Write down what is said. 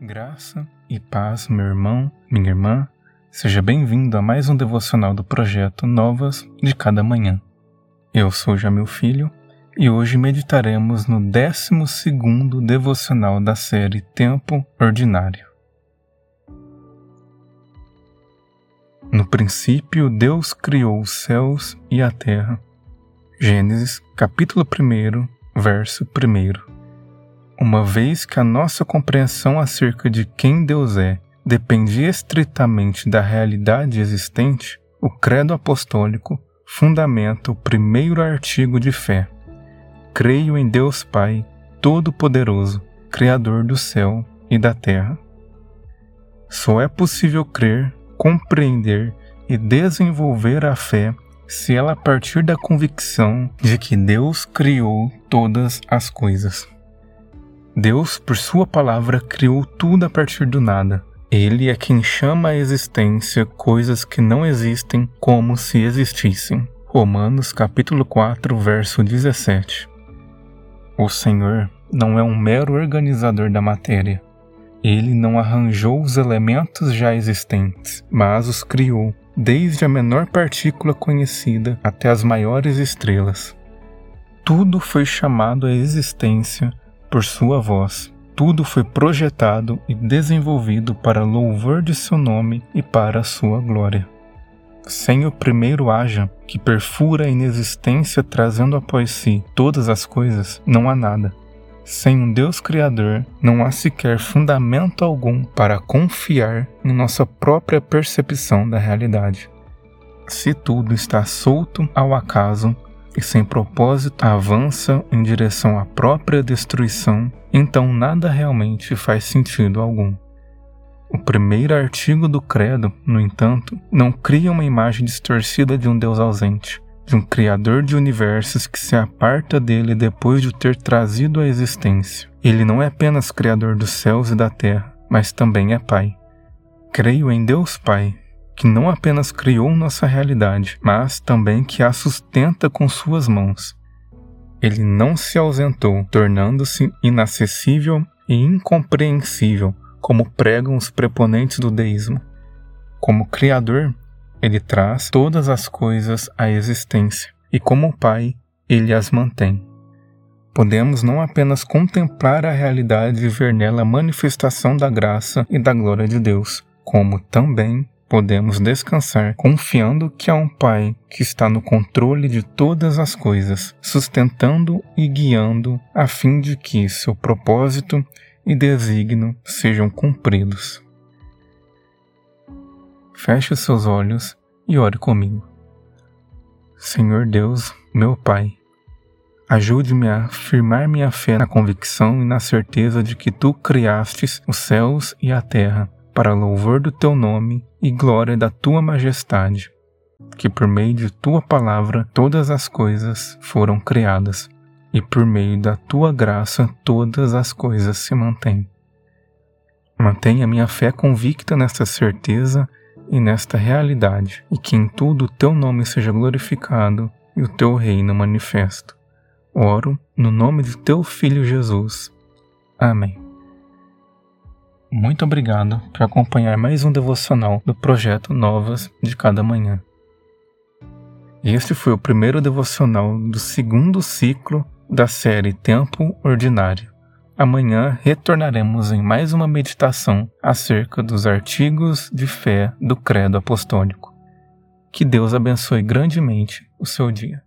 Graça e paz, meu irmão, minha irmã. Seja bem-vindo a mais um devocional do projeto Novas de Cada Manhã. Eu sou Jamil Filho e hoje meditaremos no 12 devocional da série Tempo Ordinário. No princípio, Deus criou os céus e a terra. Gênesis, capítulo 1, verso 1 uma vez que a nossa compreensão acerca de quem Deus é depende estritamente da realidade existente, o Credo Apostólico fundamenta o primeiro artigo de fé. Creio em Deus Pai, Todo-Poderoso, Criador do céu e da terra. Só é possível crer, compreender e desenvolver a fé se ela partir da convicção de que Deus criou todas as coisas. Deus, por Sua palavra, criou tudo a partir do nada. Ele é quem chama à existência coisas que não existem como se existissem. Romanos capítulo 4, verso 17. O Senhor não é um mero organizador da matéria. Ele não arranjou os elementos já existentes, mas os criou, desde a menor partícula conhecida até as maiores estrelas. Tudo foi chamado à existência por sua voz. Tudo foi projetado e desenvolvido para louvor de seu nome e para sua glória. Sem o primeiro haja, que perfura a inexistência trazendo após si todas as coisas, não há nada. Sem um Deus Criador, não há sequer fundamento algum para confiar em nossa própria percepção da realidade. Se tudo está solto ao acaso, e sem propósito avança em direção à própria destruição, então nada realmente faz sentido algum. O primeiro artigo do Credo, no entanto, não cria uma imagem distorcida de um Deus ausente, de um Criador de universos que se aparta dele depois de o ter trazido à existência. Ele não é apenas Criador dos céus e da terra, mas também é Pai. Creio em Deus Pai, que não apenas criou nossa realidade, mas também que a sustenta com suas mãos. Ele não se ausentou, tornando-se inacessível e incompreensível, como pregam os preponentes do deísmo. Como Criador, ele traz todas as coisas à existência, e como Pai, ele as mantém. Podemos não apenas contemplar a realidade e ver nela a manifestação da graça e da glória de Deus, como também podemos descansar confiando que há um Pai que está no controle de todas as coisas, sustentando e guiando a fim de que seu propósito e desígnio sejam cumpridos. Feche os seus olhos e ore comigo. Senhor Deus, meu Pai, ajude-me a firmar minha fé na convicção e na certeza de que tu criastes os céus e a terra para louvor do teu nome e glória da tua majestade, que por meio de tua palavra todas as coisas foram criadas, e por meio da tua graça todas as coisas se mantêm. Mantenha minha fé convicta nesta certeza e nesta realidade, e que em tudo o teu nome seja glorificado e o teu reino manifesto. Oro no nome de teu Filho Jesus. Amém. Muito obrigado por acompanhar mais um devocional do projeto Novas de Cada Manhã. Este foi o primeiro devocional do segundo ciclo da série Tempo Ordinário. Amanhã retornaremos em mais uma meditação acerca dos artigos de fé do Credo Apostólico. Que Deus abençoe grandemente o seu dia.